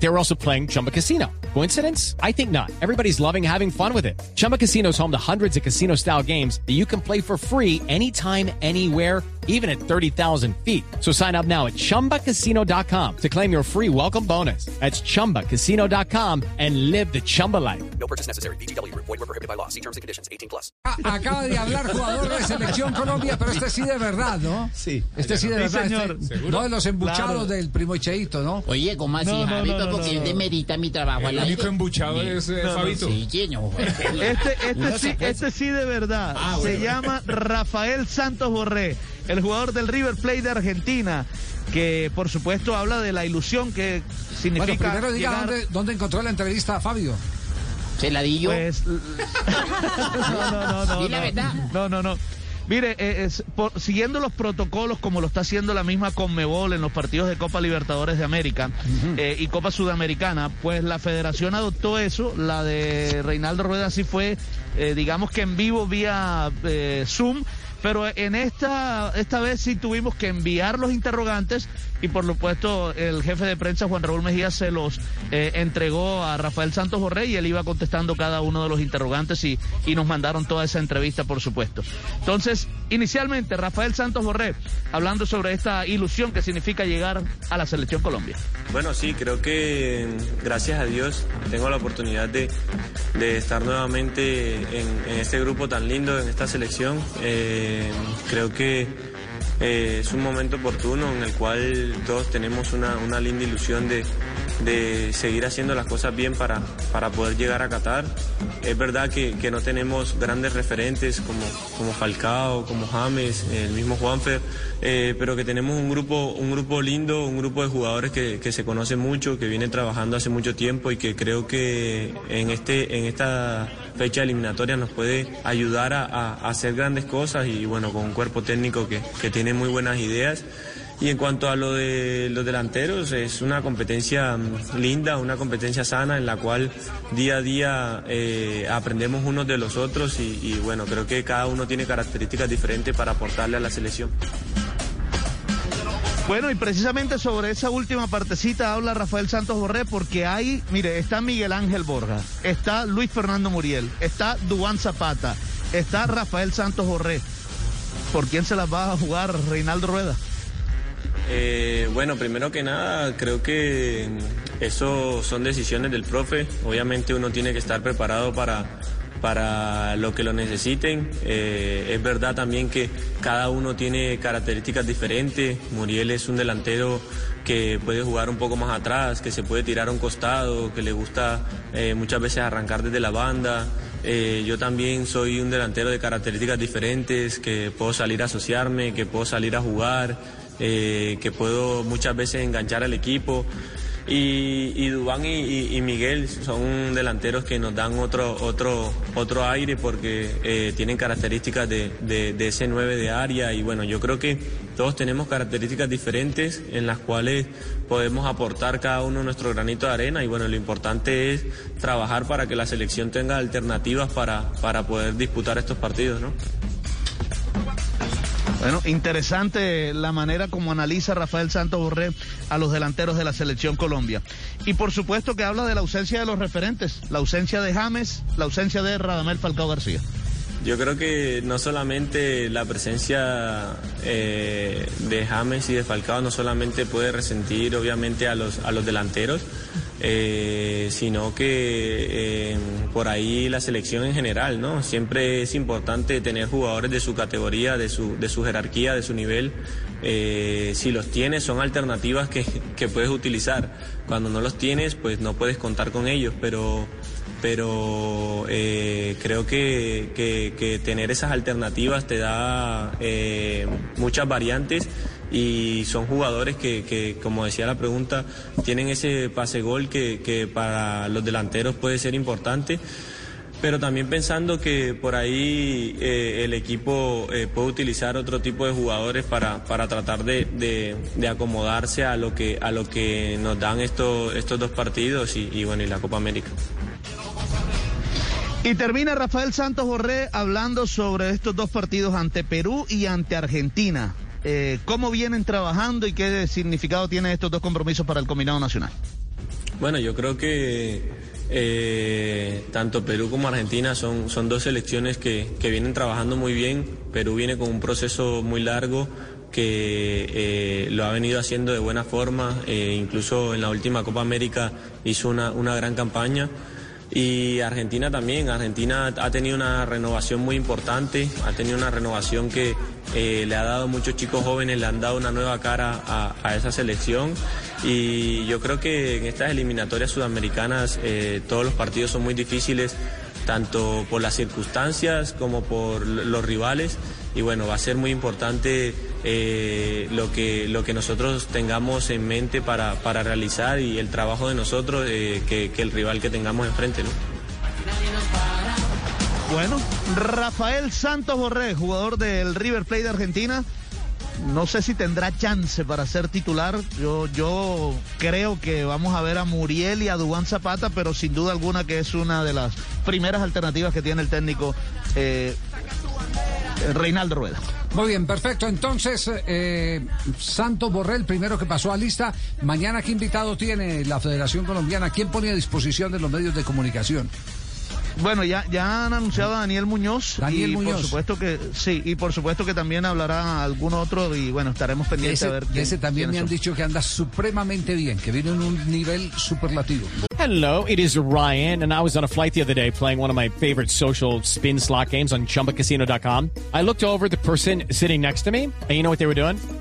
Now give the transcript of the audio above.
They were also playing Chumba Casino. Coincidence? I think not. Everybody's loving having fun with it. Chumba Casino is home to hundreds of casino style games that you can play for free anytime, anywhere, even at 30,000 feet. So sign up now at chumbacasino.com to claim your free welcome bonus. That's chumbacasino.com and live the Chumba life. No purchase necessary. BGW. Void were prohibited by law. See terms and conditions. 18 plus. Ah, Acaba de hablar jugador de Selección Colombia, pero este sí de verdad, ¿no? Sí. Este sí de Sí, verdad. señor. este- no de los embuchados Claro. del primo Cheito, ¿no? Oye, ¿cómo así, No, no, Javi? No, porque no, él no. demerita mi trabajo El único embuchado es Fabito. Este, este, sí, este sí de verdad. Ah, Se bueno. llama Rafael Santos Borré, el jugador del River Plate de Argentina, que por supuesto habla de la ilusión que Bueno, significa primero diga llegar, dónde, dónde encontró la entrevista a Fabio. Se la di yo. pues, no, no, no, no, la verdad. No, no, no. Mire, eh, es por- siguiendo los protocolos como lo está haciendo la misma Conmebol en los partidos de Copa Libertadores de América eh, y Copa Sudamericana, pues la federación adoptó eso, la de Reinaldo Rueda sí fue, eh, digamos que en vivo vía eh, Zoom, pero en esta, esta vez sí tuvimos que enviar los interrogantes y por supuesto el jefe de prensa Juan Raúl Mejía se los eh, entregó a Rafael Santos Borré y él iba contestando cada uno de los interrogantes y, y nos mandaron toda esa entrevista por supuesto. Entonces, inicialmente Rafael Santos Borré hablando sobre esta ilusión que significa llegar a la selección Colombia. Bueno, sí, creo que gracias a Dios tengo la oportunidad de, de estar nuevamente en, en este grupo tan lindo, en esta selección. Eh, creo que eh, es un momento oportuno en el cual todos tenemos una, una linda ilusión de, de seguir haciendo las cosas bien para, para poder llegar a Qatar. Es verdad que, que no tenemos grandes referentes como, como Falcao, como James, el mismo Juanfer, eh, pero que tenemos un grupo, un grupo lindo, un grupo de jugadores que, que se conoce mucho, que vienen trabajando hace mucho tiempo y que creo que en, este, en esta fecha eliminatoria nos puede ayudar a- a hacer grandes cosas y bueno, con un cuerpo técnico que, que tiene muy buenas ideas. Y en cuanto a lo de los delanteros, es una competencia mm, linda, una competencia sana en la cual día a día eh, aprendemos unos de los otros y, bueno, creo que cada uno tiene características diferentes para aportarle a la selección. Bueno, y precisamente sobre esa última partecita habla Rafael Santos Borré, porque ahí, mire, está Miguel Ángel Borja, está Luis Fernando Muriel, está Duan Zapata, está Rafael Santos Borré. ¿Por quién se las va a jugar Reinaldo Rueda? Eh, bueno, primero que nada, creo que eso son decisiones del profe. Obviamente uno tiene que estar preparado para, para lo que lo necesiten. Eh, es verdad también que cada uno tiene características diferentes. Muriel es un delantero que puede jugar un poco más atrás, que se puede tirar a un costado, que le gusta eh, muchas veces arrancar desde la banda. Yo también soy un delantero de características diferentes, que puedo salir a asociarme, que puedo salir a jugar, eh, que puedo muchas veces enganchar al equipo. Y, y Dubán y, Miguel son delanteros que nos dan otro, otro, otro aire porque eh, tienen características de, de- de ese 9 de área y bueno, yo creo que todos tenemos características diferentes en las cuales podemos aportar cada uno nuestro granito de arena y bueno, lo importante es trabajar para que la selección tenga alternativas para, para poder disputar estos partidos, ¿no? Bueno, interesante la manera como analiza Rafael Santos Borré a los delanteros de la selección Colombia. Y por supuesto que habla de la ausencia de los referentes, la ausencia de James, la ausencia de Radamel Falcao García. Yo creo que no solamente la presencia eh, de James y de Falcao no solamente puede resentir obviamente a los, a los delanteros, eh, sino que eh, por ahí la selección en general, ¿no? Siempre es importante tener jugadores de su categoría, de su, de su jerarquía, de su nivel. Eh, si los tienes son alternativas que, que puedes utilizar. Cuando no los tienes, pues no puedes contar con ellos, pero pero creo que, que- tener esas alternativas te da muchas variantes y son jugadores que, como decía la pregunta, tienen ese pase gol que, para los delanteros puede ser importante. Pero también pensando que por ahí eh, el equipo eh, puede utilizar otro tipo de jugadores para, para tratar de, acomodarse a lo que a lo que nos dan estos estos dos partidos y, y bueno y la Copa América. Y termina Rafael Santos Borré hablando sobre estos dos partidos ante Perú y ante Argentina. Eh, ¿Cómo vienen trabajando y qué significado tienen estos dos compromisos para el combinado nacional? Bueno, yo creo que eh, tanto Perú como Argentina son, son dos selecciones que, que vienen trabajando muy bien. Perú viene con un proceso muy largo que eh, lo ha venido haciendo de buena forma, incluso en la última Copa América hizo una, una gran campaña. Y Argentina también, Argentina ha tenido una renovación muy importante, ha tenido una renovación que eh, le ha dado muchos chicos jóvenes, le han dado una nueva cara a, a esa selección. Y yo creo que en estas eliminatorias sudamericanas eh, todos los partidos son muy difíciles, tanto por las circunstancias como por los rivales y bueno, va a ser muy importante eh, lo, que, lo que nosotros tengamos en mente para, para realizar y el trabajo de nosotros eh, que, el rival que tengamos enfrente. ¿no? Bueno, Rafael Santos Borré, jugador del River Plate de Argentina. No sé si tendrá chance para ser titular. Yo, yo creo que vamos a ver a Muriel y a Dubán Zapata, pero sin duda alguna que es una de las primeras alternativas que tiene el técnico eh, Reinaldo Rueda. Muy bien, perfecto. Entonces, eh, Santos Borrell, primero que pasó a lista. Mañana, ¿qué invitado tiene la Federación Colombiana? ¿Quién pone a disposición de los medios de comunicación? Bueno, ya, ya han anunciado a Daniel Muñoz. Daniel y Muñoz. por supuesto que sí, y por supuesto que también hablará algún otro y bueno, estaremos pendientes Ese, a ver. quién- ese también me han dicho que anda supremamente bien, que viene en un nivel superlativo. Hello, it is Ryan, and I was on a flight the other day playing one of my favorite social spin slot games on chumbacasino.com. I looked over at the person sitting next to me, and you know what they were doing?